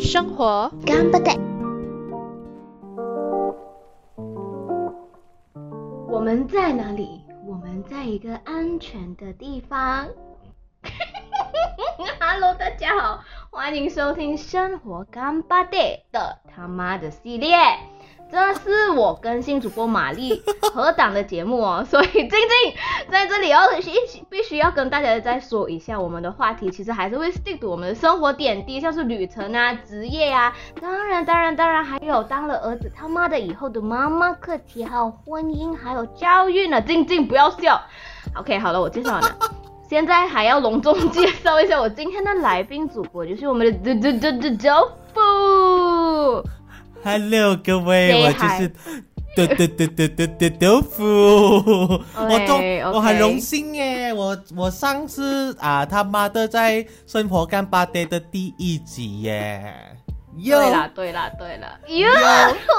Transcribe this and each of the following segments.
生活干巴爹。我们在哪里？我们在一个安全的地方。Hello，大家好，欢迎收听《生活干巴爹》的他妈的系列。这是我跟新主播玛丽合档的节目哦，所以静静在这里要一起必须要跟大家再说一下，我们的话题其实还是会 stick 我们的生活点滴，像是旅程啊、职业啊，当然当然当然还有当了儿子他妈的以后的妈妈课题，还有婚姻，还有教育呢。静静不要笑，OK，好了，我介绍完了。现在还要隆重介绍一下我今天的来宾主播，就是我们的嘟嘟嘟嘟豆腐。Hello，各位我就是豆豆豆豆豆豆豆腐。我都我很荣幸耶！我我上次啊他妈的在生活干巴爹的第一集耶。哟对啦，对啦，对啦。哟，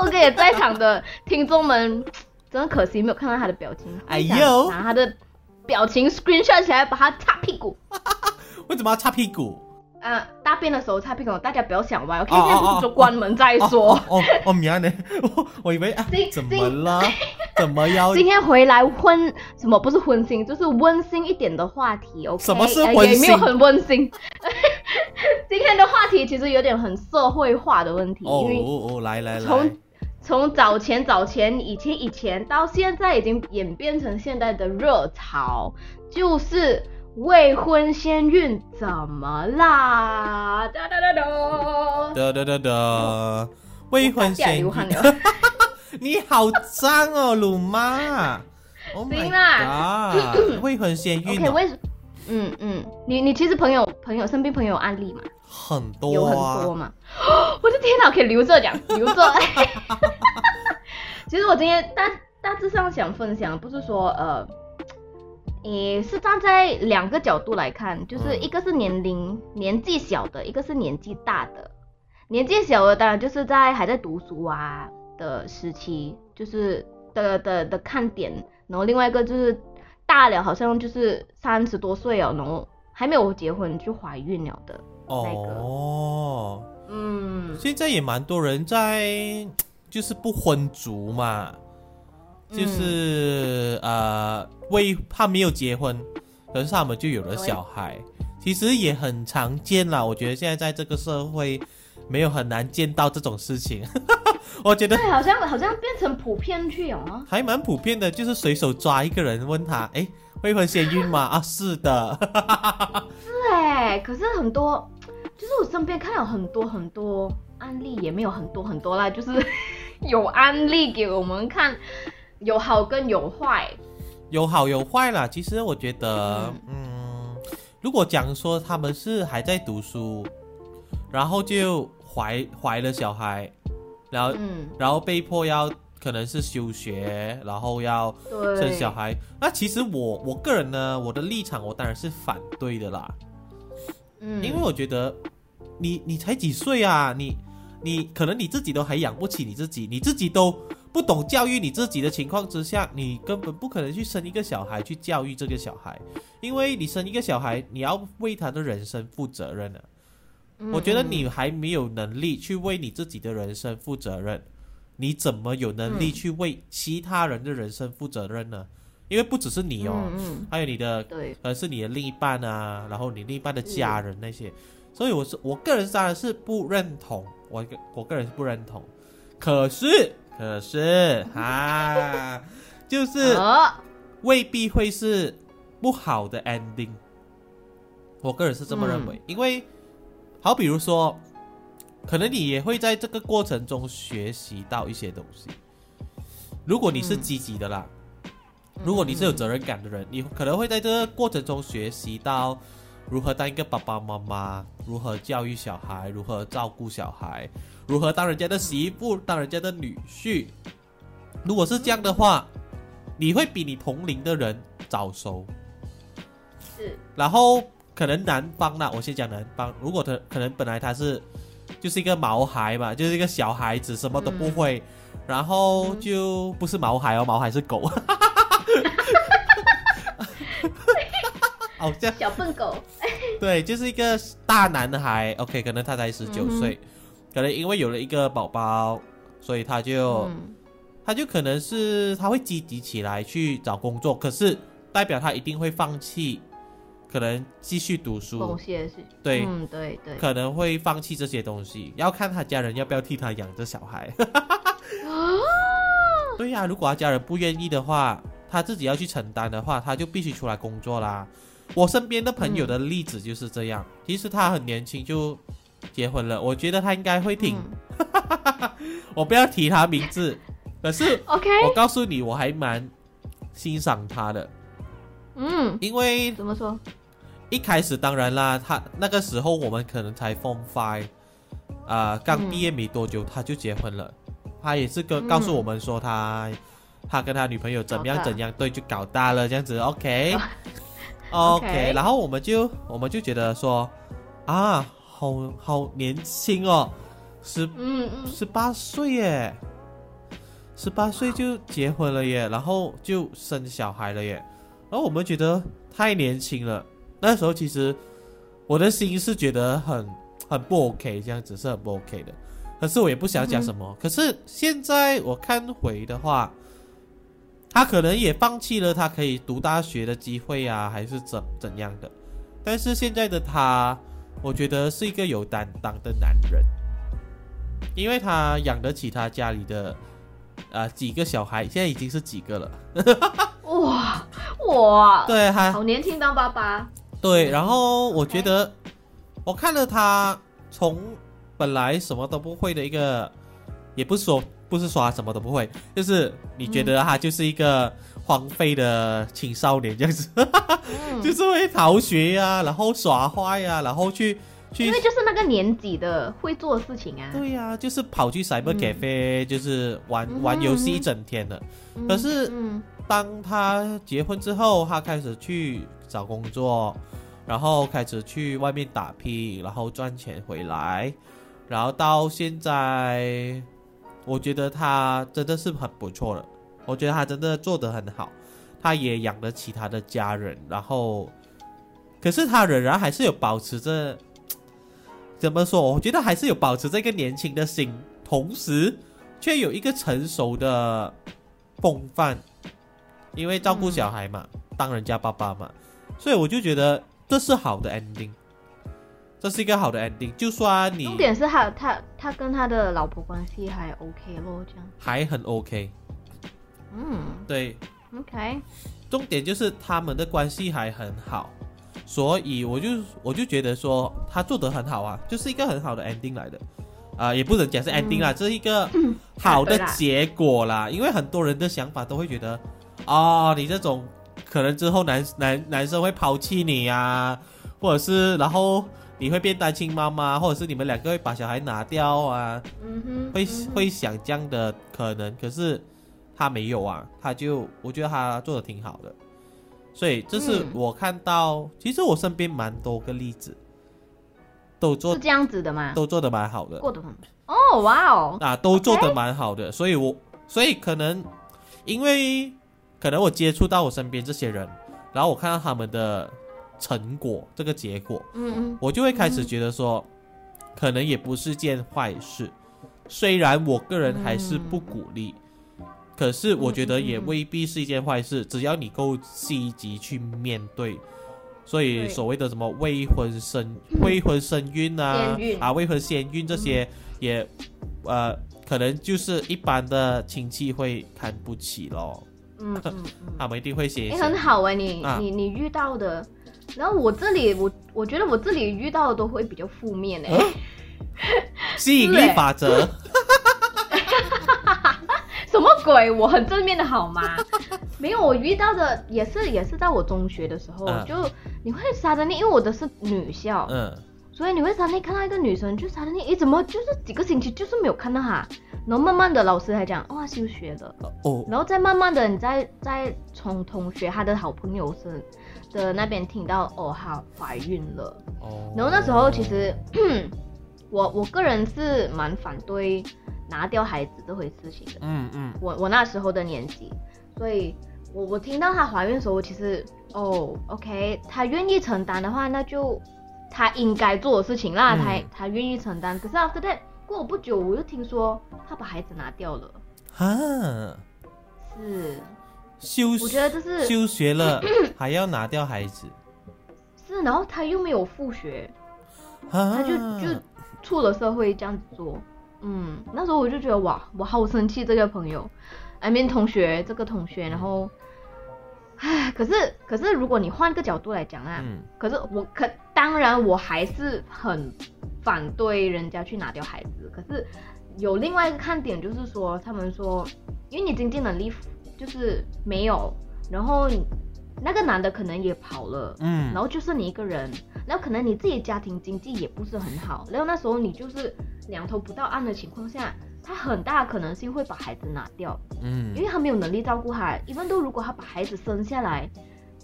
我给在场的听众们，真的可惜没有看到他的表情。哎呦拿他的表情 screenshot 起来，把他擦屁股。为什么要擦屁股？啊，大便的时候擦屁股，大家不要想歪。哦现在不是说关门再说。哦哦哦，明呢？我我以为啊今，怎么了？怎么要？今天回来温什么不是温馨，就是温馨一点的话题，OK？什么是呃温馨也没有很温馨。今天的话题其实有点很社会化的问题，哦因为哦哦，来来来从，从早前早前以前以前到现在，已经演变成现在的热潮，就是未婚先孕怎么啦？哒哒哒哒。哒哒哒哒，未婚先孕了。你好脏哦，鲁妈！Oh 行 my 啦 god！未婚先孕为嗯嗯，你你其实朋友朋友身边朋友案例嘛？很多有很多嘛。我的天哪，可以留着讲，留着。其实我今天大大致上想分享，不是说呃，也是站在两个角度来看，就是嗯一个是年龄年纪小的，一个是年纪大的。年纪小的当然就是在还在读书啊的时期，就是的的的看点，然后另外一个就是大了，好像就是三十多岁了，然后还没有结婚就怀孕了的。那个哦，嗯，现在也蛮多人在，就是不婚族嘛，嗯就是、呃，未他没有结婚，可是他们就有了小孩，其实也很常见啦。我觉得现在在这个社会，没有很难见到这种事情。我觉得对，好像好像变成普遍去有啊。还蛮普遍的，就是随手抓一个人问他，哎，未婚先孕吗？啊，是的。是哎，可是很多，就是我身边看到很多很多案例，也没有很多很多啦，就是 有案例给我们看，有好跟有坏。有好有坏啦。其实我觉得，嗯，如果讲说他们是还在读书，然后就怀怀了小孩，然后、嗯，然后被迫要可能是休学，然后要。生小孩。那其实我我个人呢，我的立场我当然是反对的啦，嗯，因为我觉得你你才几岁啊，你你可能你自己都还养不起你自己，你自己都不懂教育你自己的情况之下，你根本不可能去生一个小孩去教育这个小孩，因为你生一个小孩，你要为他的人生负责任啊。嗯我觉得你还没有能力去为你自己的人生负责任，你怎么有能力嗯去为其他人的人生负责任呢？因为不只是你哦，嗯嗯，还有你的对，可能是你的另一半啊，然后你另一半的家人那些，所以我是我个人当然是不认同，我个我个人是不认同。可是可是啊，就是哦，未必会是不好的 ending。我个人是这么认为，因为好比如说，可能你也会在这个过程中学习到一些东西。如果你是嗯积极的啦，如果你是有责任感的人，你可能会在这个过程中学习到如何当一个爸爸妈妈，如何教育小孩，如何照顾小孩，如何当人家的媳妇，当人家的女婿。如果是这样的话，你会比你同龄的人早熟。是，然后可能男方啦，我先讲男方，如果他可能本来他是就是一个毛孩嘛，就是一个小孩子，什么都不会，然后就不是毛孩哦，毛孩是狗，好像小笨狗，对，就是一个大男孩。OK，可能他才十九岁，可能因为有了一个宝宝，所以他就、嗯。他就可能是他会积极起来去找工作，可是代表他一定会放弃，可能继续读书。对。嗯，对对，可能会放弃这些东西，要看他家人要不要替他养这小孩。对呀、如果他家人不愿意的话，他自己要去承担的话，他就必须出来工作啦。我身边的朋友的例子就是这样，其实他很年轻就结婚了，我觉得他应该会挺，嗯。我不要提他名字，可是 OK，我告诉你，我还蛮欣赏他的，嗯，因为怎么说？一开始当然啦，他那个时候我们可能才 Form Five，啊、刚嗯。毕业没多久他就结婚了，他也是跟嗯。告诉我们说他他跟他女朋友怎么样怎样，对，就搞大了这样子，OK。OK OK，然后我们就我们就觉得说，啊，好好年轻哦，十嗯嗯，十八岁耶，十八岁就结婚了耶，然后就生小孩了耶，然后我们觉得太年轻了。那时候其实我的心是觉得很很不 OK，这样子是很不 OK 的。可是我也不想讲什么。可是现在我看回的话，他可能也放弃了他可以读大学的机会啊，还是怎怎样的。但是现在的他，我觉得是一个有担当的男人。因为他养得起他家里的呃几个小孩，现在已经是几个了。哇哇，对，还好年轻当爸爸，对，然后我觉得我看了他从本来什么都不会的一个，也不是说不是说他什么都不会，就是你觉得他就是一个荒废的青少年这样子，嗯，就是会逃学呀、然后耍坏呀、然后去去因为就是那个年纪的会做的事情啊。对呀、就是跑去 cyber 嗯 cafe，、就是玩嗯玩游戏一整天的。嗯可是嗯当他结婚之后，他开始去找工作，然后开始去外面打拼，然后赚钱回来，然后到现在，我觉得他真的是很不错了。我觉得他真的做得很好，他也养得起他的家人，然后，可是他仍然还是有保持着，怎么说？我觉得还是有保持这个年轻的心，同时却有一个成熟的风范，因为照顾小孩嘛，当人家爸爸嘛，所以我就觉得这是好的 ending，这是一个好的 ending。就算你重点是他他他跟他的老婆关系还 OK 咯，这样。还很 OK，嗯。对，，OK，重点就是他们的关系还很好，所以我就我就觉得说他做得很好啊，就是一个很好的 ending 来的，啊、也不能讲是 ending 啦，这是一个 好的结果啦，因为很多人的想法都会觉得，哦，你这种可能之后男男男生会抛弃你啊、或者是然后你会变单亲妈妈，或者是你们两个会把小孩拿掉啊，嗯哼，会、嗯会想这样的可能，可是他没有啊，他就我觉得他做的挺好的，所以这是嗯。我看到，其实我身边蛮多个例子，都做是这样子的吗？都做的蛮好的。过得很哦，哇哦，啊，都做的蛮好的，所以我所以可能因为可能我接触到我身边这些人，然后我看到他们的成果这个结果，嗯嗯。我就会开始觉得说，可能也不是件坏事。虽然我个人还是不鼓励，可是我觉得也未必是一件坏事，只要你够积极去面对。所以所谓的什么未婚生、未婚生孕啊孕。啊未婚先孕这些也，呃，可能就是一般的亲戚会看不起咯，嗯嗯嗯，他们一定会写一哎，些很好哎，你啊。你你遇到的，然后我这里我我觉得我这里遇到的都会比较负面哎，吸引力法则。鬼？我很正面的好吗？没有，我遇到的也是也是在我中学的时候，嗯。就你会杀的你，因为我的是女校，嗯。所以你会杀你看到一个女生，就杀的你，诶，怎么就是几个星期就是没有看到她，然后慢慢的老师还讲，哦，休学了，哦。然后再慢慢的你再再从同学他的好朋友身的那边听到，哦，她怀孕了，哦，然后那时候其实 我我个人是蛮反对拿掉孩子这回事情的。嗯嗯。我我那时候的年纪，所以我我听到她怀孕的时候，我其实哦，OK，她愿意承担的话，那就她应该做的事情啦，嗯。他他愿意承担。可是 after that 过了不久，我又听说她把孩子拿掉了，啊，是，休我觉得这是休学了 还要拿掉孩子。是，然后她又没有复学，啊，他就就出了社会这样子做，嗯，那时候我就觉得哇，我好生气这个朋友，I mean 同学这个同学，然后，唉，可是可是如果你换个角度来讲啊，嗯。可是我可当然我还是很反对人家去拿掉孩子，可是有另外一个看点就是说，他们说，因为你经济能力就是没有，然后你那个男的可能也跑了，嗯，然后就剩你一个人，然后可能你自己家庭经济也不是很好，然后那时候你就是两头不到岸的情况下，他很大可能性会把孩子拿掉，嗯。因为他没有能力照顾他。一般都如果他把孩子生下来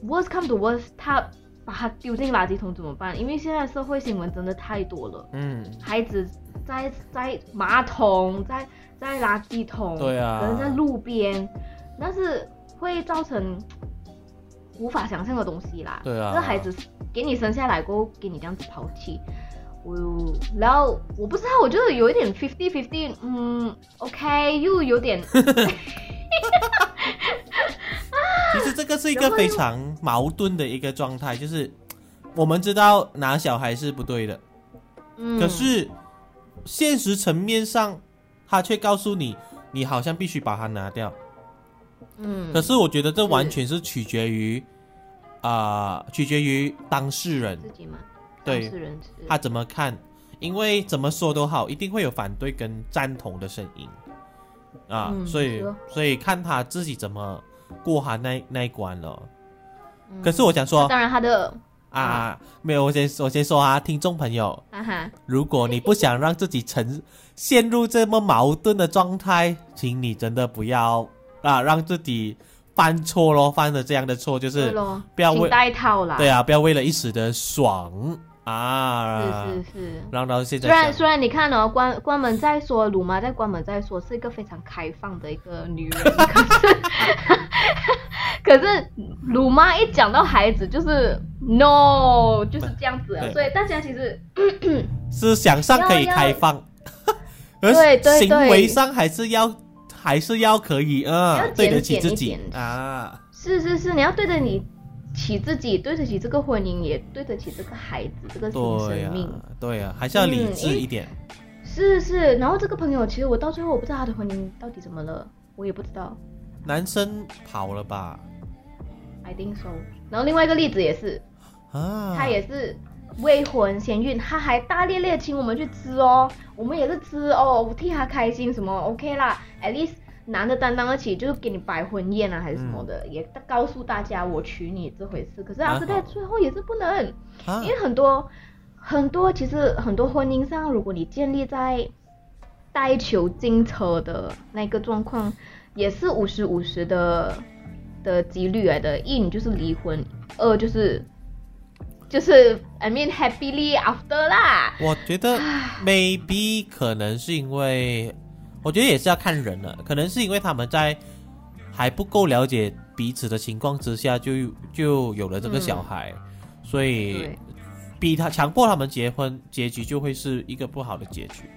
，worst come to worst，他把他丢进垃圾桶怎么办？因为现在社会新闻真的太多了，嗯。孩子在在马桶，在在垃圾桶，对啊。可能在路边，但是会造成无法想象的东西啦。对啊这孩子给你生下来过后，给你这样子抛弃，我然后我不知道，我觉得有一点 fifty fifty，嗯，OK，又有点 其实这个是一个非常矛盾的一个状态，就是我们知道拿小孩是不对的，嗯，可是现实层面上，他却告诉你，你好像必须把它拿掉。嗯，可是我觉得这完全是取决于，啊、取决于当事人。自己嘛，对。当事人是。他怎么看，因为怎么说都好，一定会有反对跟赞同的声音。啊，嗯所以所以看他自己怎么过他那那一关了。嗯。可是我想说当然他的啊，没有，我先我先说啊，听众朋友，啊哈，如果你不想让自己沉陷入这么矛盾的状态，请你真的不要啊，让自己犯错咯，犯了这样的错，就是，不要为请带套啦，对啊，不要为了一时的爽啊，是是是。让到现在虽然虽然你看哦，关关门再说，鲁妈在关门再说是一个非常开放的一个女人，可是 可是鲁妈一讲到孩子就是 no，就是这样子所以大家其实思想上可以开放，行为上还是要还是要可以啊要，对得起自己啊，是是是，你要对得你起自己，对得起这个婚姻，也对得起这个孩子，这个生命。对呀、还是要理智一点。是是，然后这个朋友其实我到最后我不知道他的婚姻到底怎么了，我也不知道男生跑了吧？，I think so。然后另外一个例子也是，啊，他也是未婚先孕，他还大咧咧请我们去吃哦，我们也是吃哦，我替他开心什么 OK 啦，at least 男的担当得起，就是给你摆婚宴啊还是什么的，也告诉大家我娶你这回事。可是蛮 after 好 that 最后也是不能，啊。因为很多很多其实很多婚姻上，如果你建立在带球进车的那个状况，也是五十五十的的几率来的。一你就是离婚，二就是就是 I mean happily after 啦。我觉得 maybe 可能是因为，我觉得也是要看人了，可能是因为他们在还不够了解彼此的情况之下就，就有了这个小孩，所以，逼他强迫他们结婚，结局就会是一个不好的结局。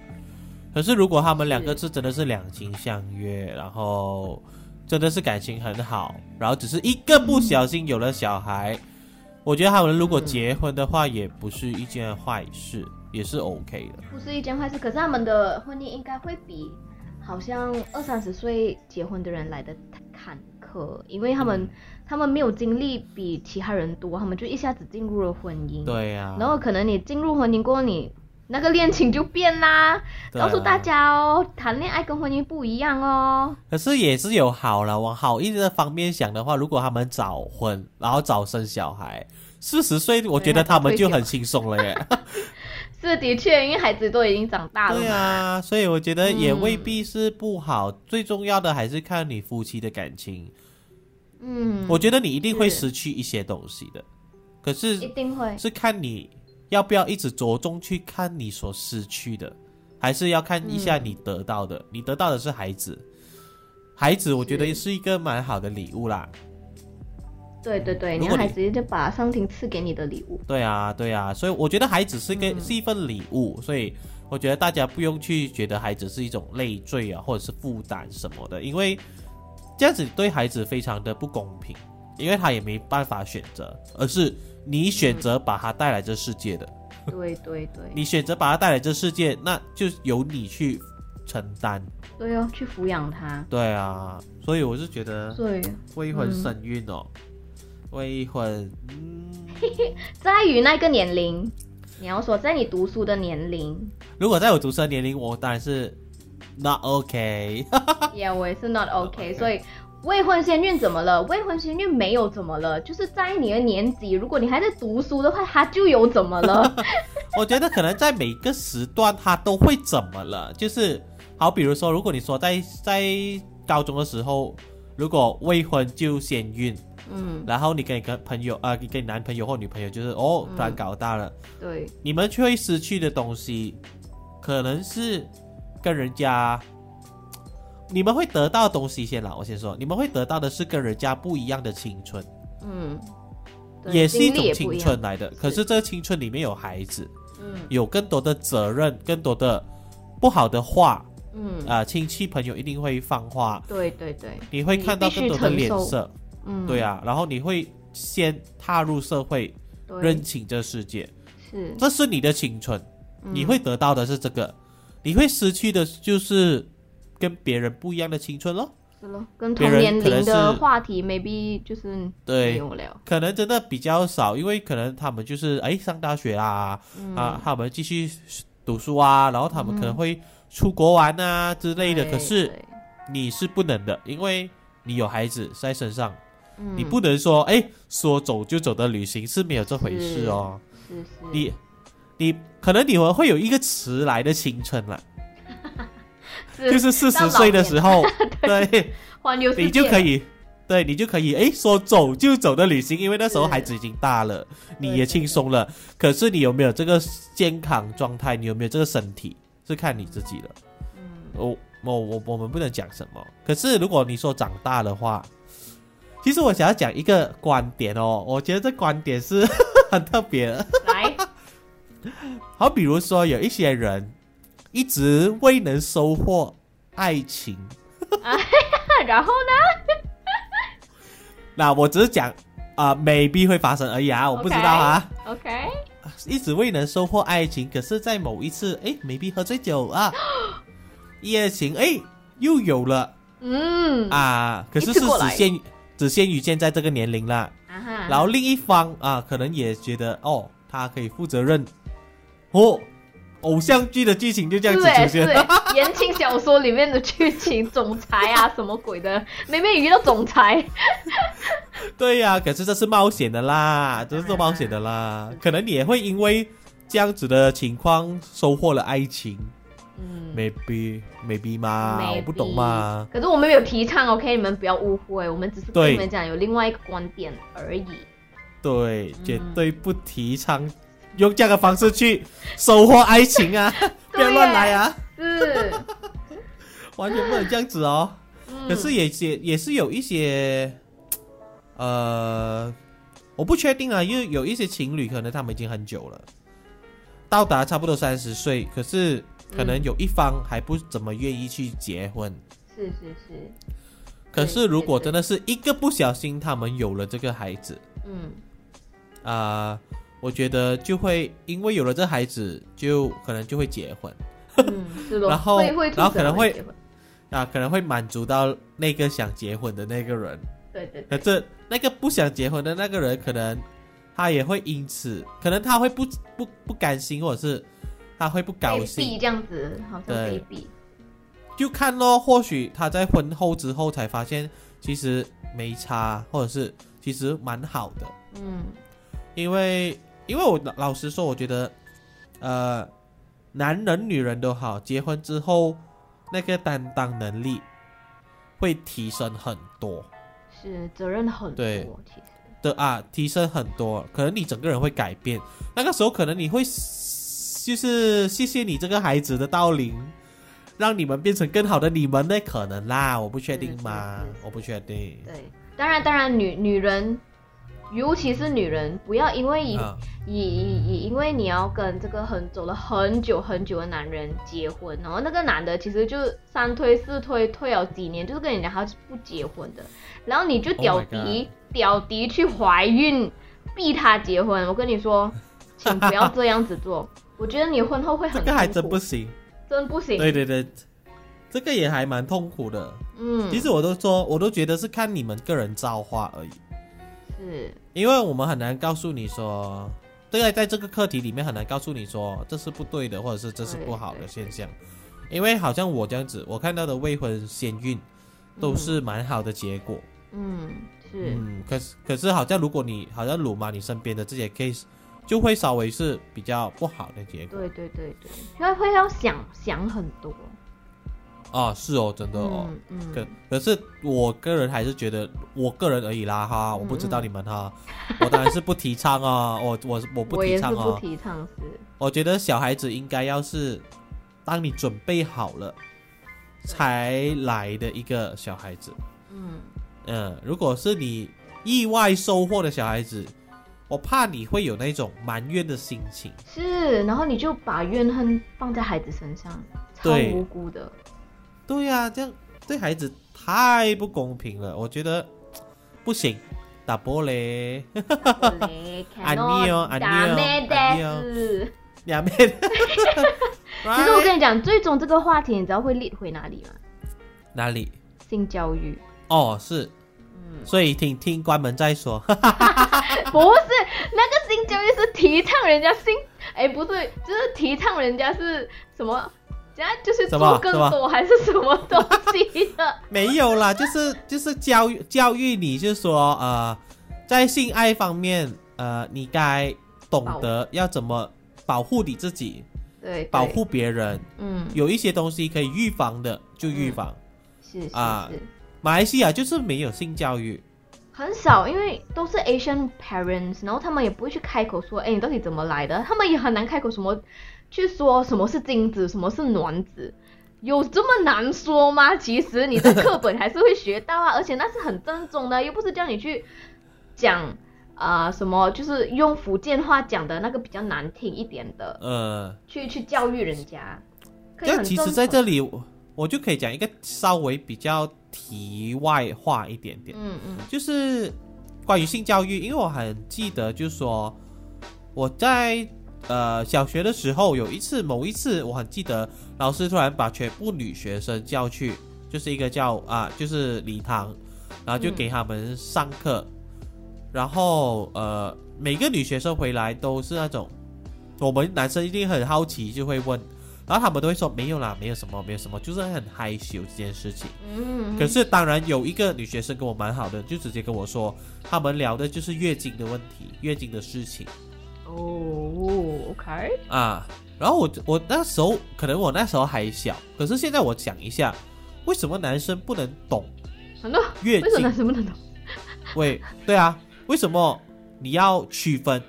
可是如果他们两个是真的是两情相悦，然后真的是感情很好，然后只是一个不小心有了小孩，我觉得他们如果结婚的话，也不是一件坏事，也是 OK 的。不是一件坏事。可是他们的婚姻应该会比好像二三十岁结婚的人来的坎坷，因为他们、嗯他们没有经历比其他人多，他们就一下子进入了婚姻。对呀、然后可能你进入婚姻过后，你那个恋情就变啦。啊告诉大家哦，谈恋爱跟婚姻不一样哦。可是也是有好了，往好一点的方面想的话，如果他们早婚，然后早生小孩，四十岁，我觉得他们就很轻松了耶。是的确，因为孩子都已经长大了嘛。对啊，所以我觉得也嗯未必是不好，最重要的还是看你夫妻的感情。嗯，我觉得你一定会失去一些东西的，可是一定会。是看你要不要一直着重去看你所失去的，还是要看一下嗯你得到的。你得到的是孩子，孩子我觉得是一个蛮好的礼物啦。对对对，你你要还直接就把上天赐给你的礼物。对啊，对啊，所以我觉得孩子是一个、嗯是一份礼物，所以我觉得大家不用去觉得孩子是一种累赘啊，或者是负担什么的，因为这样子对孩子非常的不公平，因为他也没办法选择，而是你选择把他带来这世界的，对对对，你选择把他带来这世界，那就由你去承担。对哦，去抚养他。对啊，所以我是觉得所以未婚嗯生孕哦，未婚，嗯，在于那个年龄，你要说在你读书的年龄，如果在我读书的年龄，我当然是 not OK。也、我也是 not OK，所以。未婚先孕怎么了？未婚先孕没有怎么了，就是在你的年纪，如果你还在读书的话，它就有怎么了？我觉得可能在每个时段他都会怎么了，就是好，比如说，如果你说在在高中的时候，如果未婚就先孕，嗯，然后你跟你跟朋友啊、你跟你男朋友或女朋友就是哦，嗯突然搞大了，对，你们却会失去的东西，可能是跟人家。你们会得到的东西先啦，我先说，你们会得到的是跟人家不一样的青春，嗯，也是一种青春来的。可是这个青春里面有孩子，嗯。有更多的责任，更多的不好的话，嗯，啊、亲戚朋友一定会放话，对对对，你会看到更多的脸色，嗯，对啊，然后你会先踏入社会，认清这世界，是，这是你的青春，嗯。你会得到的是这个，你会失去的就是跟别人不一样的青春咯。是咯，跟同年龄的话题 maybe 就是对，可能真的比较少，因为可能他们就是哎上大学啊，嗯。啊，他们继续读书啊，然后他们可能会出国玩啊之类的，对可是你是不能的，因为你有孩子在身上，嗯。你不能说哎说走就走的旅行是没有这回事哦。是是你你可能你们会有一个迟来的青春了，是就是四十岁的时候，对你就可以。对你就可以哎说走就走的旅行，因为那时候孩子已经大了，你也轻松了。可是你有没有这个健康状态？你有没有这个身体？是看你自己的。嗯我我我我们不能讲什么。可是如果你说长大的话，其实我想要讲一个观点哦，我觉得这观点是 很特别的。来，好，比如说有一些人一直未能收获爱情，然后呢？那我只是讲啊、m a y b e 会发生而已啊，我不知道啊。OK，一直未能收获爱情，可是，在某一次，哎，maybe 喝醉酒啊，一 夜情，哎，又有了嗯啊。可是是只限只限于现在这个年龄啦。啊哈，然后另一方啊，可能也觉得哦，他可以负责任，哦，偶像剧的剧情就这样子出现。言情小说里面的剧情，总裁啊什么鬼的，每每遇到总裁，对呀、可是这是冒险的啦，这是做冒险的啦，可能你也会因为这样子的情况收获了爱情嗯。，maybe maybe 嘛 Maybe 我不懂嘛。可是我们没有提倡，OK，你们不要误会，我们只是跟你们讲有另外一个观点而已。对，嗯绝对不提倡用这样的方式去收获爱情啊！不要乱来啊，是，完全不能这样子哦。嗯可是也也也是有一些，呃，我不确定啊，因为有一些情侣可能他们已经很久了，到达差不多三十岁，可是可能有一方还不怎么愿意去结婚。是是是，可是如果真的是一个不小心，他们有了这个孩子嗯啊、我觉得就会因为有了这孩子，就可能就会结婚嗯，是咯，然后然后可能会啊，可能会满足到那个想结婚的那个人。对对对，可这那个不想结婚的那个人，可能他也会因此，可能他会不不不甘心，或者是他会不高兴，这样子，好像对就看咯。或许他在婚后之后才发现，其实没差，或者是其实蛮好的。嗯因为因为我老老实说，我觉得，呃，男人女人都好，结婚之后那个担当能力会提升很多。是责任很多，对其实，的啊，提升很多，可能你整个人会改变。那个时候可能你会就是谢谢你这个孩子的到临，让你们变成更好的你们那？可能啦，我不确定嘛我不确定。对，当然当然女女人尤其是女人，不要因为以、啊以以以因为你要跟这个很走了很久很久的男人结婚，然后那个男的其实就三推四推，推了几年，就是跟你讲他是不结婚的，然后你就 Oh 屌敌、屌敌去怀孕，逼他结婚。我跟你说，请不要这样子做，我觉得你婚后会很这个还真不行。真不行。对对对，这个也还蛮痛苦的。嗯，其实我都说，我都觉得是看你们个人造化而已，是因为我们很难告诉你说，这个在这个课题里面很难告诉你说这是不对的，或者是这是不好的现象。因为好像我这样子，我看到的未婚先孕都是蛮好的结果。嗯是嗯，可是可是好像如果你好像鲁妈你身边的这些 case，就会稍微是比较不好的结果。对对对对，因为会要想想很多。啊，是哦，真的哦。嗯嗯，可可是我个人还是觉得，我个人而已啦哈，我不知道你们哈，我当然是不提倡啊，我我我不我也是不提倡是。我觉得小孩子应该要是，当你准备好了，才来的一个小孩子，嗯，嗯，如果是你意外收获的小孩子，我怕你会有那种埋怨的心情，是，然后你就把怨恨放在孩子身上，超对。无辜的。对呀、这样对孩子太不公平了，我觉得不行，打波嘞。安尼哦安尼哦安尼哦是。两边。其实我跟你讲，最终这个话题，你知道会列回哪里吗？哪里？性教育。哦，是，嗯，所以听听关门再说。不是，那个性教育是提倡人家性，哎，不是，就是提倡人家是什么？人家就是做更多还是什么东西的？没有啦，就是就是教育教育你，就是说呃，在性爱方面，呃，你该懂得要怎么保护你自己，对，对保，护别人。嗯，有一些东西可以预防的就预防。是是啊是。马来西亚就是没有性教育，很少，因为都是 Asian parents，然后他们也不会去开口说，哎，你到底怎么来的？他们也很难开口什么去说什么是精子，什么是卵子，有这么难说吗？其实你的课本还是会学到啊，而且那是很正宗的，又不是叫你去讲啊、什么，就是用福建话讲的那个比较难听一点的，呃，去去教育人家。可以这样其实在这里我我就可以讲一个稍微比较题外话一点点。嗯嗯就是关于性教育，因为我很记得，就是说我在呃小学的时候有一次，某一次我很记得，老师突然把全部女学生叫去，就是一个叫啊，就是礼堂，然后就嗯给他们上课，然后呃每个女学生回来都是那种，我们男生一定很好奇，就会问。然后他们都会说没有啦，没有什么，没有什么，就是很害羞这件事情。嗯，可是当然有一个女学生跟我蛮好的，就直接跟我说，他们聊的就是月经的问题，月经的事情哦，OK，啊。然后我我那时候可能我那时候还小，可是现在我想一下，为什么男生不能懂很多月为什么男？生不能懂？喂，对啊，为什么你要区分，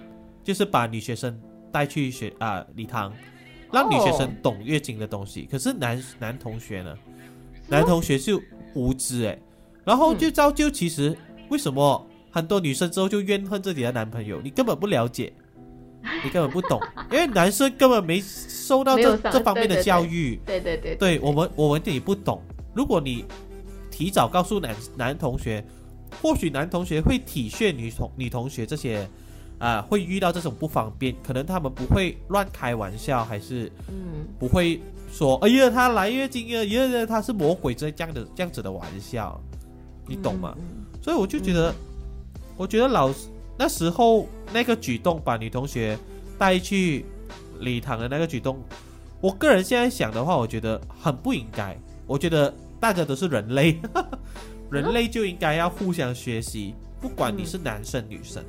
就是把女学生带去学啊礼堂，让女学生哦懂月经的东西？可是男男同学呢？男同学是无知哎，然后就造就其实为什么很多女生之后就怨恨自己的男朋友？你根本不了解，你根本不懂，因为男生根本没受到这这方面的对对对教育。对对对对我们，我们也不懂。如果你提早告诉男男同学，或许男同学会体恤女同女同学这些啊、会遇到这种不方便，可能他们不会乱开玩笑，还是嗯。不会说，哎呀，他来月经了，哎呀，他是魔鬼这样的这样子的玩笑，你懂吗？所以我就觉得，我觉得老师那时候那个举动，把女同学带去礼堂的那个举动，我个人现在想的话，我觉得很不应该。我觉得大家都是人类，人类就应该要互相学习，不管你是男生女生，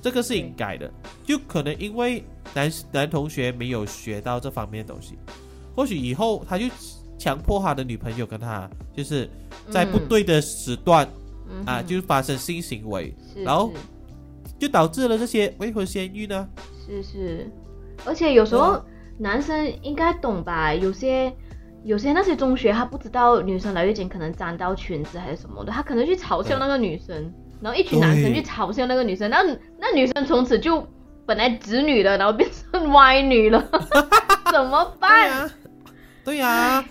这个是应该的。就可能因为男男同学没有学到这方面的东西，或许以后他就强迫他的女朋友跟他，就是在不对的时段。啊，就是发生性行为，然后就导致了这些未婚先孕呢。是是是，而且有时候男生应该懂吧？有些有些那些中学他不知道女生来月经可能沾到裙子还是什么的，他可能去嘲笑那个女生。然后一群男生去嘲笑那个女生，那那女生从此就本来直女的，然后变成歪女了，怎么对办？呀、对呀、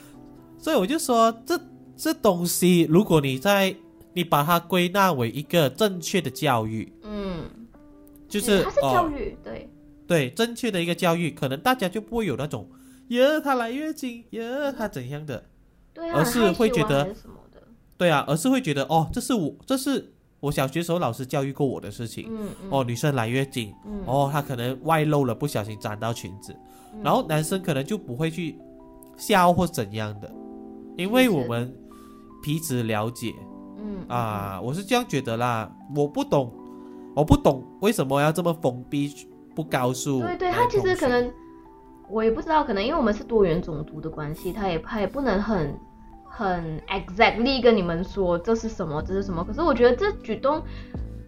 所以我就说这这东西，如果你在你把它归纳为一个正确的教育，嗯，就是它是教哦育，对，对正确的一个教育，可能大家就不会有那种耶他来月经耶他怎样的，对啊，而是会觉得什么的，对啊，而是会觉得哦，这是我这是我小学时候老师教育过我的事情。嗯嗯，哦，女生来月经，嗯，哦，她可能外露了，不小心沾到裙子，嗯然后男生可能就不会去笑或怎样的，因为我们彼此了解嗯啊，我是这样觉得啦。我不懂，我不懂为什么要这么封闭，不告诉对对，他其实可能我也不知道，可能因为我们是多元种族的关系，他也他也不能很很 exactly 跟你们说这是什么，这是什么。可是我觉得这举动，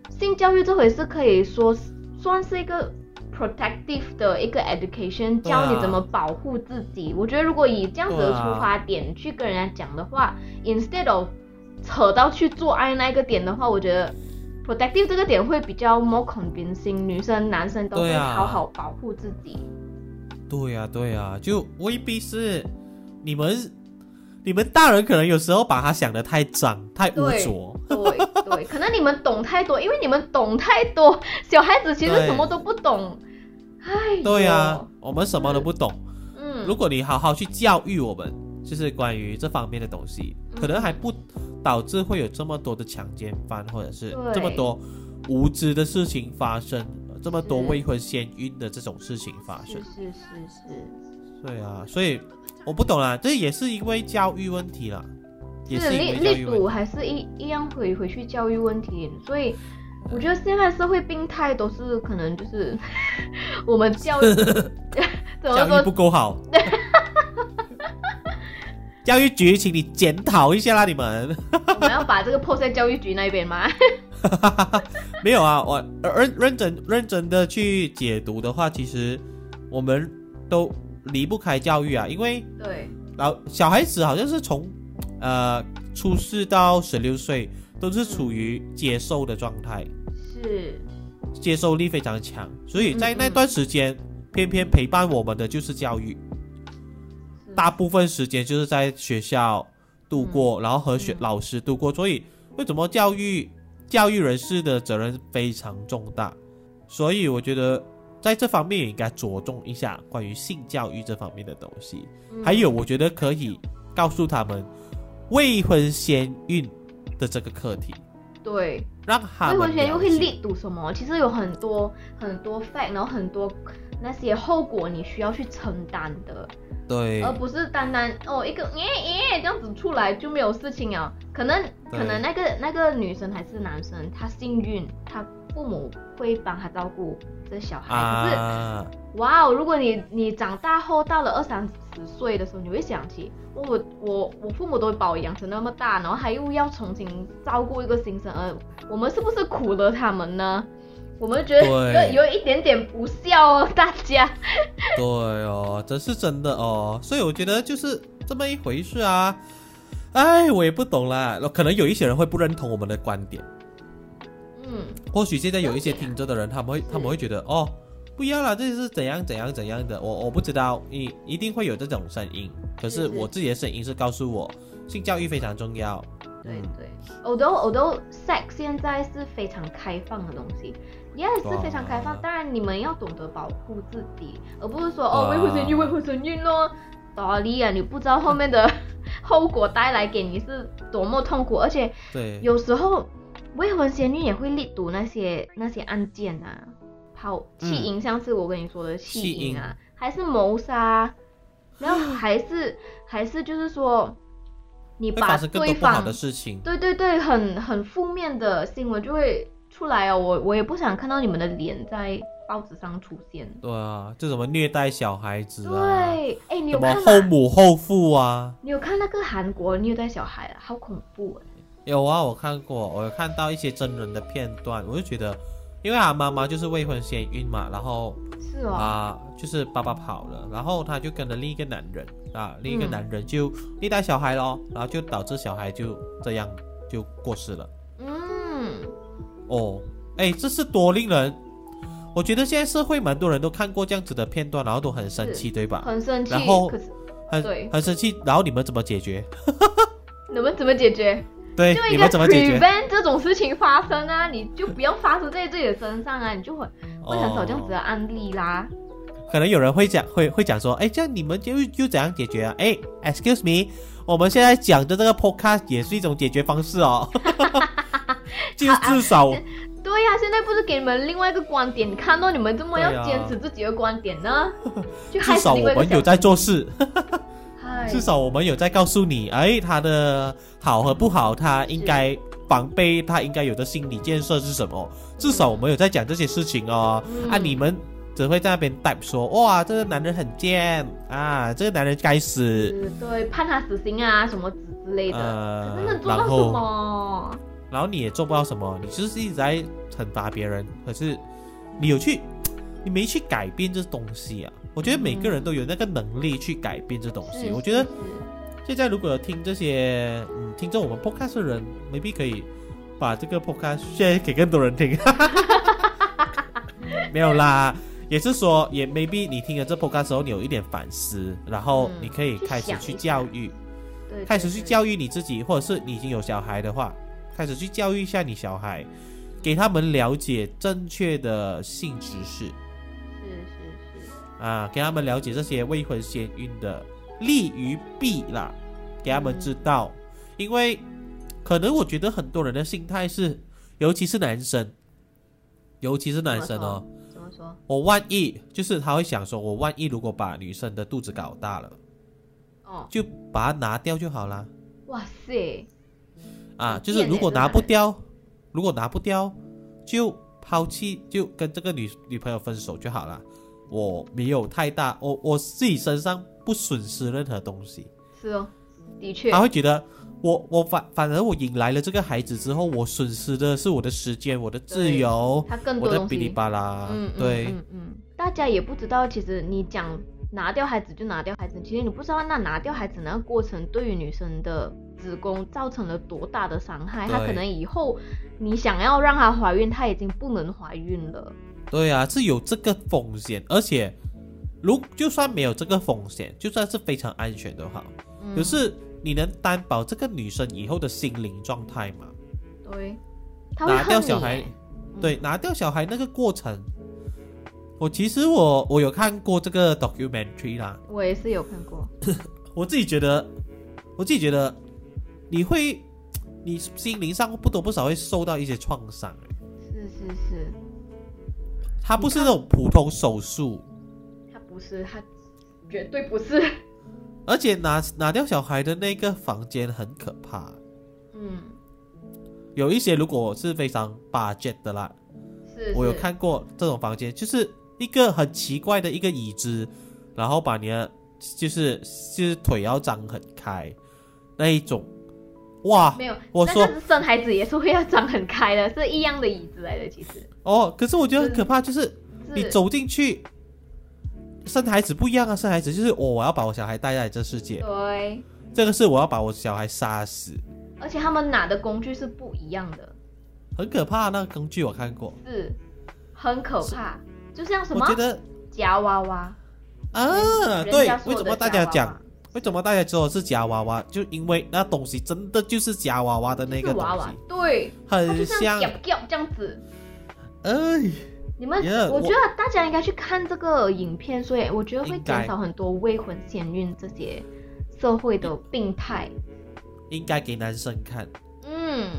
性教育这回事可以说算是一个 protective 的一个 education，教你怎么保护自己。我觉得如果以这样子的出发点去跟人家讲的话、i n s t e a d of 扯到去做爱那一个点的话，我觉得 protective 这个点会比较 more convincing，女生男生都会好好保护自己。对呀、对呀、就未必是你们，你们大人可能有时候把它想的太脏、太污浊。对对，可能你们懂太多，因为你们懂太多，小孩子其实什么都不懂。哎，对呀、我们什么都不懂。嗯，如果你好好去教育我们，就是关于这方面的东西，嗯可能还不导致会有这么多的强奸犯，或者是这么多无知的事情发生，这么多未婚先孕的这种事情发生。是是是是，对啊，所以我不懂啦，这也是因为教育问题啦，也是因力。力度还是一一样回回去教育问题，所以我觉得现在社会病态都是可能就是 我们教育 怎么教育说不够好。教育局，请你检讨一下啦，你们。我们要把这个 post 在教育局那边吗？没有啊，我认认真认真的去解读的话，其实我们都离不开教育啊，因为对，老小孩子好像是从呃出世到十六岁都是处于接受的状态，是，接受力非常强，所以在那段时间，偏偏陪伴我们的就是教育，是大部分时间就是在学校度过，然后和学嗯老师度过，所以为什么教育教育人士的责任非常重大？所以我觉得在这方面也应该着重一下关于性教育这方面的东西。嗯还有，我觉得可以告诉他们未婚先孕的这个课题，对。让他未婚先孕会力读什么？其实有很多很多 fact，然后很多那些后果你需要去承担的，对而不是单单哦一个耶耶这样子出来就没有事情啊。可能可能那个那个女生还是男生，他幸运，他父母会帮他照顾这小孩。可是啊，哇哦，如果你你长大后到了二三十岁的时候，你会想起，哦我我我父母都把我养成那么大，然后还又要重新照顾一个新生儿，我们是不是苦了他们呢？我们觉得有有一点点不孝哦，大家。对哦，这是真的哦，所以我觉得就是这么一回事啊。哎，我也不懂啦，可能有一些人会不认同我们的观点，嗯，或许现在有一些听着的人，他们会他们会觉得哦，不要啦，这是怎样怎样怎样的，我我不知道，一一定会有这种声音，可是。我自己的声音是告诉我，性教育非常重要。对嗯。对，although although sex 现在是非常开放的东西。也是非常开放，当然你们要懂得保护自己，而不是说哦未婚先孕未婚先孕咯，道理啊，你不知道后面的 后果带来给你是多么痛苦，而且对，有时候未婚先孕也会力读那些那些案件啊，抛弃淫，像是我跟你说的弃婴啊，还是谋杀，然后还是还是就是说，你会把发生更不好方的事情。对对对，很很负面的新闻就会出来哦，我我也不想看到你们的脸在报纸上出现。对啊，这什么虐待小孩子啊，对，哎，你有看吗？后母后父啊，你有看那个韩国虐待小孩啊？好恐怖哎！有啊，我看过，我有看到一些真人的片段，我就觉得，因为他妈妈就是未婚先孕嘛，然后是哦，啊，就是爸爸跑了，然后他就跟着另一个男人啊，另一个嗯男人就虐待小孩咯，然后就导致小孩就这样就过世了。嗯，哦，哎，这是多令人。我觉得现在社会蛮多人都看过这样子的片段，然后都很生气，对吧？很生气，然后很对很生气，然后你们怎么解决？你们怎么解决？对就，应你该们怎么解决？prevent 这种事情发生啊，你就不要发生在自己的身上啊，你就会会很少这样子的案例啦。可能有人会讲，会会讲说，哎，这样你们就就怎样解决啊？哎，excuse me，我们现在讲的这个 podcast 也是一种解决方式哦，就至少对呀、现在不是给你们另外一个观点，你看到你们这么要坚持自己的观点呢，就害至少死另外一个小我们有在做事，嗨 至少我们有在告诉你，哎，他的好和不好，他应该防备，他应该有的心理建设是什么？至少我们有在讲这些事情哦。嗯啊，你们只会在那边 type 说，哇，这个男人很贱啊，这个男人该死，对判他死刑啊什么之之类的，呃可是能做到什么？然后你也做不到什么，你就是一直在惩罚别人，可是你有去，你没去改变这东西啊。我觉得每个人都有那个能力去改变这东西。是我觉得是现在如果有听这些，嗯，听着我们 podcast 的人，maybe 可以把这个 podcast share 给更多人听。没有啦，也是说，也 maybe 你听了这 podcast 的时候，你有一点反思，然后嗯你可以去开始去教育，对，开始去教育你自己，或者是你已经有小孩的话，开始去教育一下你小孩，给他们了解正确的性知识啊，给他们了解这些未婚先孕的利与弊啦，给他们知道，因为可能我觉得很多人的心态是，尤其是男生，尤其是男生哦，怎么说？我万一就是他会想说，我万一如果把女生的肚子搞大了，哦，就把它拿掉就好啦。哇塞，啊，就是如果拿不掉，如果拿不掉，就抛弃，就跟这个女女朋友分手就好了。我没有太大，我我自己身上不损失任何东西。是哦，的确，他会觉得我我反反而我引来了这个孩子之后，我损失的是我的时间、我的自由、他更我的哔哩吧啦。嗯，嗯对，嗯嗯，大家也不知道，其实你讲拿掉孩子就拿掉孩子，其实你不知道那拿掉孩子那个过程对于女生的子宫造成了多大的伤害，她可能以后你想要让她怀孕，她已经不能怀孕了。对啊，是有这个风险，而且如就算没有这个风险，就算是非常安全都好。嗯，可是你能担保这个女生以后的心灵状态吗？对，拿掉小孩，对，拿掉小孩那个过程，我其实我我有看过这个 documentary 啦，我也是有看过，我自己觉得，我自己觉得你会，你心灵上不多不少会受到一些创伤。是是是，它不是那种普通手术，它不是，它绝对不是，而且拿拿掉小孩的那个房间很可怕。嗯，有一些如果是非常 budget 的啦，是，我有，看过这种房间，就是一个很奇怪的一个椅子，然后把你的就是就是腿要张很开那一种，哇没有，我说生孩子也是会要长很开的，是一样的椅子来的，其实。哦，可是我觉得很可怕，就是是你走进去，生孩子不一样啊，生孩子就是我、我要把我小孩带在这世界，对，这个是我要把我小孩杀死，而且他们拿的工具是不一样的，很可怕。那个工具我看过，是很可怕，就像什么？我觉得夹娃娃。啊，对为什么大家讲娃？为什么大家说是夹娃娃？就因为那东西真的就是夹娃娃的那个东是娃娃西，，对，很像这样子。哎，你们 Yeah，我我觉得大家应该去看这个影片，所以我觉得会减少很多未婚先孕这些社会的病态。应该给男生看，嗯，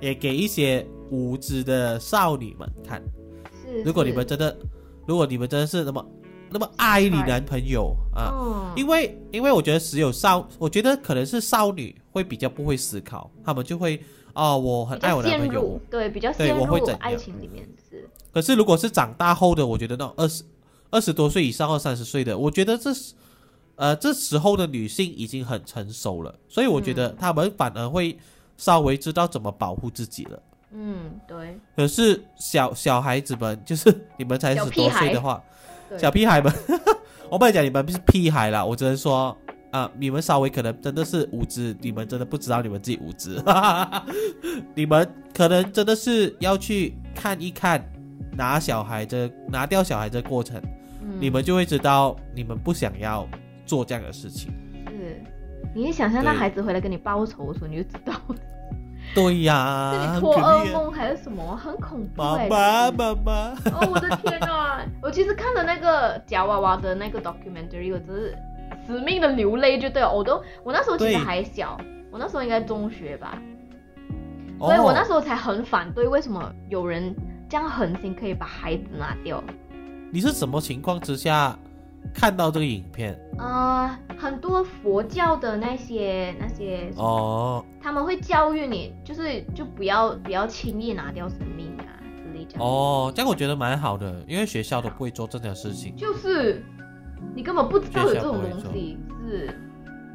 也给一些无知的少女们看。是。如果你们真的，如果你们真的是那么那么爱你男朋友啊，嗯，因为因为我觉得只有少，我觉得可能是少女会比较不会思考，他们就会哦，我很爱我男朋友。对比较对陷入我会爱情里面是。可是如果是长大后的，我觉得那种二十二十多岁以上或三十岁的，我觉得这是呃这时候的女性已经很成熟了，所以我觉得嗯她们反而会稍微知道怎么保护自己了。嗯，对，可是小小孩子们，就是你们才十多岁的话，对小屁孩们，我不能讲你们是屁孩啦，我只能说啊、你们稍微可能真的是无知，你们真的不知道你们自己无知，你们可可能真的是要去看一看拿小孩这拿掉小孩这过程，嗯。你们就会知道你们不想要做这样的事情。是，你一想象那孩子回来跟你报仇的时候，你就知道对呀、跟你很托噩梦还是什么，很恐怖妈哎、妈其实妈妈，哦，我的天呐！我其实看了那个夹娃娃的那个 documentary，我真是死命的流泪，就对了。我都我那时候其实对还小，我那时候应该中学吧，所以我那时候候才很反对，为什么有人这样狠心可以把孩子拿掉？你是什么情况之下看到这个影片？呃、很多佛教的那些那些，哦，他们会教育你，就是就不要不要轻易拿掉生命啊之类这样。哦，这样我觉得蛮好的，因为学校都不会做这件事情。就是你根本不知道有这种东西，是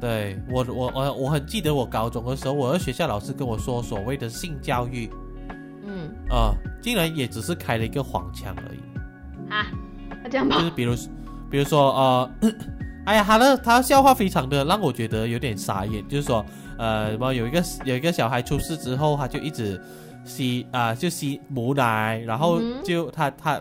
对我，我我我很记得我高中的时候，我的学校老师跟我说，所谓的性教育，嗯啊、竟然也只是开了一个黄腔而已。啊，那这样吧就是比如，比如说呃，哎呀，他的他的笑话非常的让我觉得有点傻眼，就是说呃，什么有一个有一个小孩出事之后，他就一直吸啊、就吸母奶，然后就他他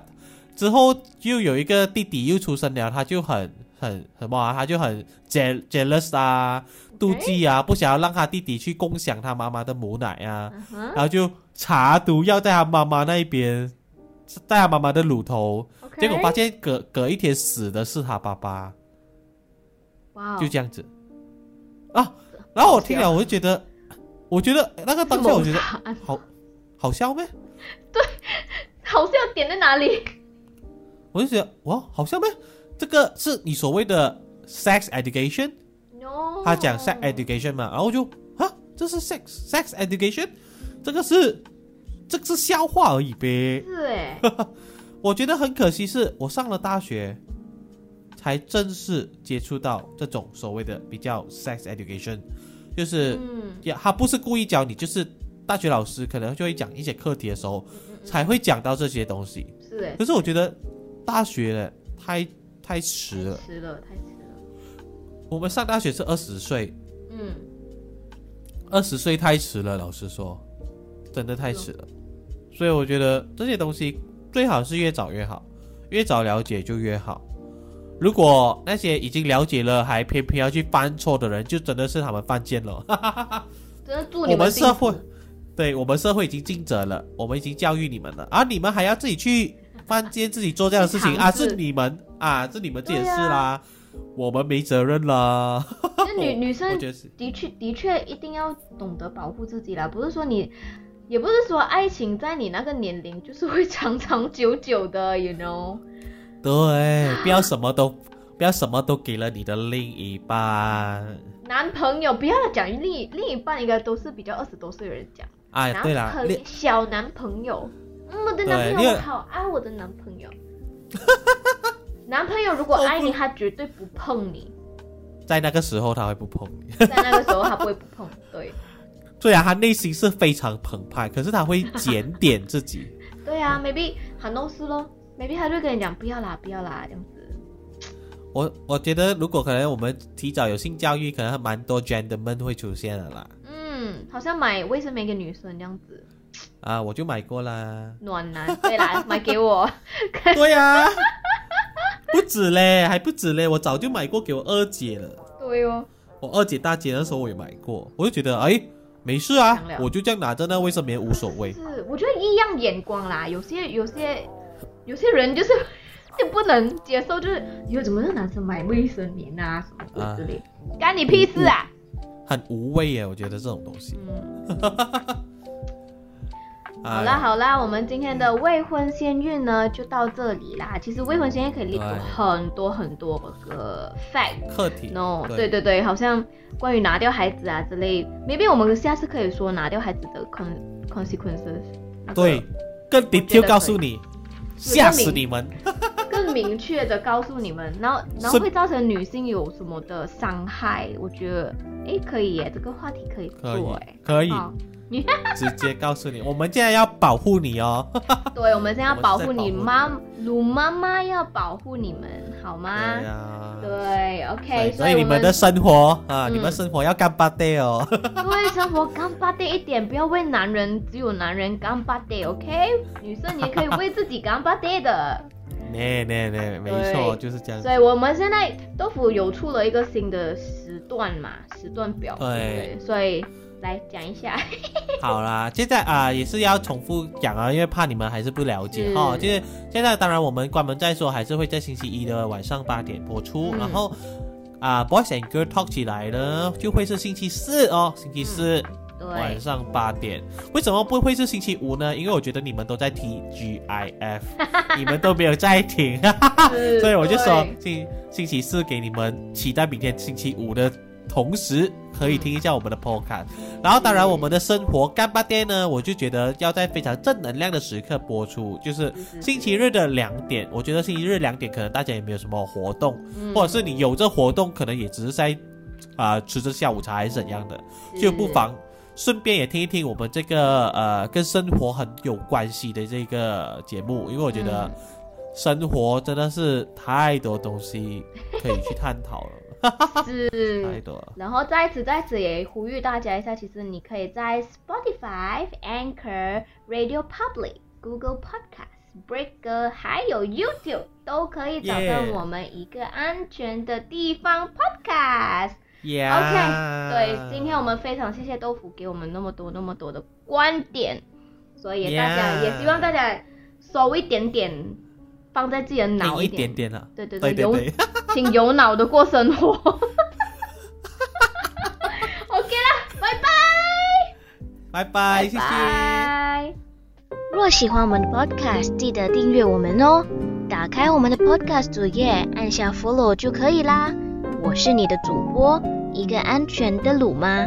之后又有一个弟弟又出生了，他就很很什么啊，他就很 jeal jealous 啊。妒忌啊，不想要让他弟弟去共享他妈妈的母奶啊，然后就查毒药在他妈妈那一边，在他妈妈的乳头结果发现隔隔一天死的是他爸爸，哇哦，就这样子啊。然后我听了，我就觉得，我觉得那个当下我觉得好好笑咩？好笑点在哪里？我就觉得哇，好笑咩？这个是你所谓的 sex education，no，他讲 sex education 嘛，然后我就啊，这是 sex sex education，这个是这个是笑话而已呗。是哎，我觉得很可惜，是我上了大学，才正式接触到这种所谓的比较 sex education，就是嗯，呀，他不是故意教你，就是大学老师可能就会讲一些课题的时候才会讲到这些东西。是哎，可是我觉得大学太太迟了，迟了，太迟了，我们上大学是二十岁，嗯，二十岁太迟了，老实说，真的太迟了。所以我觉得这些东西最好是越早越好，越早了解就越好。如果那些已经了解了还偏偏要去犯错的人，就真的是他们犯贱了。真的祝你我们社会，对我们社会已经尽责了，我们已经教育你们了，而、你们还要自己去犯贱，自己做这样的事情啊，是你们啊，是你们自己的事啦，我们没责任啦。那女女 我生的确的确一定要懂得保护自己啦，不是说你，也不是说爱情在你那个年龄就是会长长久久的，you know。对，不要什么都不要什么都给了你的另一半。男朋友不要讲另另一半，应该都是比较二十多岁的人讲。哎，对啦，另男朋小男朋友，嗯，我的对男朋友，我好爱我的男朋友。男朋友如果爱你，他绝对不碰你，在那个时候他会不碰你，在那个时候他不会不碰。对，虽然他内心是非常澎湃，可是他会检点自己。对啊，maybe 很弄事咯，maybe 他就跟你讲不要啦，不要啦，这样子。我我觉得如果可能我们提早有性教育，可能蛮多 gentleman 会出现的啦。嗯，好像买卫生棉给女生这样子，啊，我就买过啦。暖男。对啦，买给我。对呀、不止嘞，还不止嘞，我早就买过给我二姐了。对哦，我二姐大姐那时候我也买过，我就觉得哎没事啊，我就这样拿着那卫生棉无所谓。是，我觉得异样眼光啦，有些有些有些人就是 就不能接受，就是有怎么让男生买卫生棉啊什么鬼之类，干你屁事啊！很无谓耶，我觉得这种东西。嗯，好哎啦好啦，我们今天的未婚先孕呢就到这里啦。其实未婚先孕可以列出很多很多个 fact。课题 no，对对对对，好像关于拿掉孩子啊之类，maybe 我们下次可以说拿掉孩子的 con consequences 那个。对，更 detail 告诉你，吓死你们。更明 确的告诉你们，然后然后会造成女性有什么的伤害？我觉得，诶，可以耶，这个话题可以可做，诶，以，可以，好 直接告诉你，我们现在要保护你哦。对，我们现在要保护你你妈，鲁妈妈要保护你们，好吗？对，OK，对，所以你们的生活啊，嗯你们生活要干巴爹哦。对生活干巴爹一点，不要为男人只有男人干巴爹，OK？女生也可以为自己干巴爹的。那那那，没错，就是这样。所以我们现在豆腐有出了一个新的时段嘛，时段表，对所以来讲一下。好啦，现在啊、也是要重复讲啊，因为怕你们还是不了解是哈。就是现在，当然我们关门再说，还是会在星期一的晚上八点播出。嗯然后啊、b o y s and Girl Talk 起来呢，就会是星期四哦，星期四、晚，上八点。为什么不会是星期五呢？因为我觉得你们都在 TGIF，你们都没有在听，是 所以我就说星星期四给你们期待明天星期五的同时，可以听一下我们的 podcast。然后，当然我们的生活干巴爹呢，我就觉得要在非常正能量的时刻播出，就是星期日的两点。我觉得星期日两点可能大家也没有什么活动，嗯或者是你有这活动，可能也只是在啊、吃着下午茶还是怎样的，就不妨顺便也听一听我们这个呃跟生活很有关系的这个节目，因为我觉得嗯生活真的是太多东西可以去探讨了，太 是。多了。然后在此在此也呼吁大家一下，其实你可以在 Spotify、Anchor、Radio Public、Google Podcast、Breaker 还有 YouTube 都可以找到我们一个安全的地方 Podcast。Yeah OK，对，今天我们非常谢谢豆腐给我们那么多那么多的观点，所以大家 Yeah 也希望大家收一点点放在自己的脑听一点点点了。对对有对 请有脑的过生活。OK 啦，拜拜，拜拜，谢谢。拜。若喜欢我们的 Podcast，记得订阅我们哦。打开我们的 Podcast 主页，按下 Follow 就可以啦。我是你的主播，一个安全的鲁妈。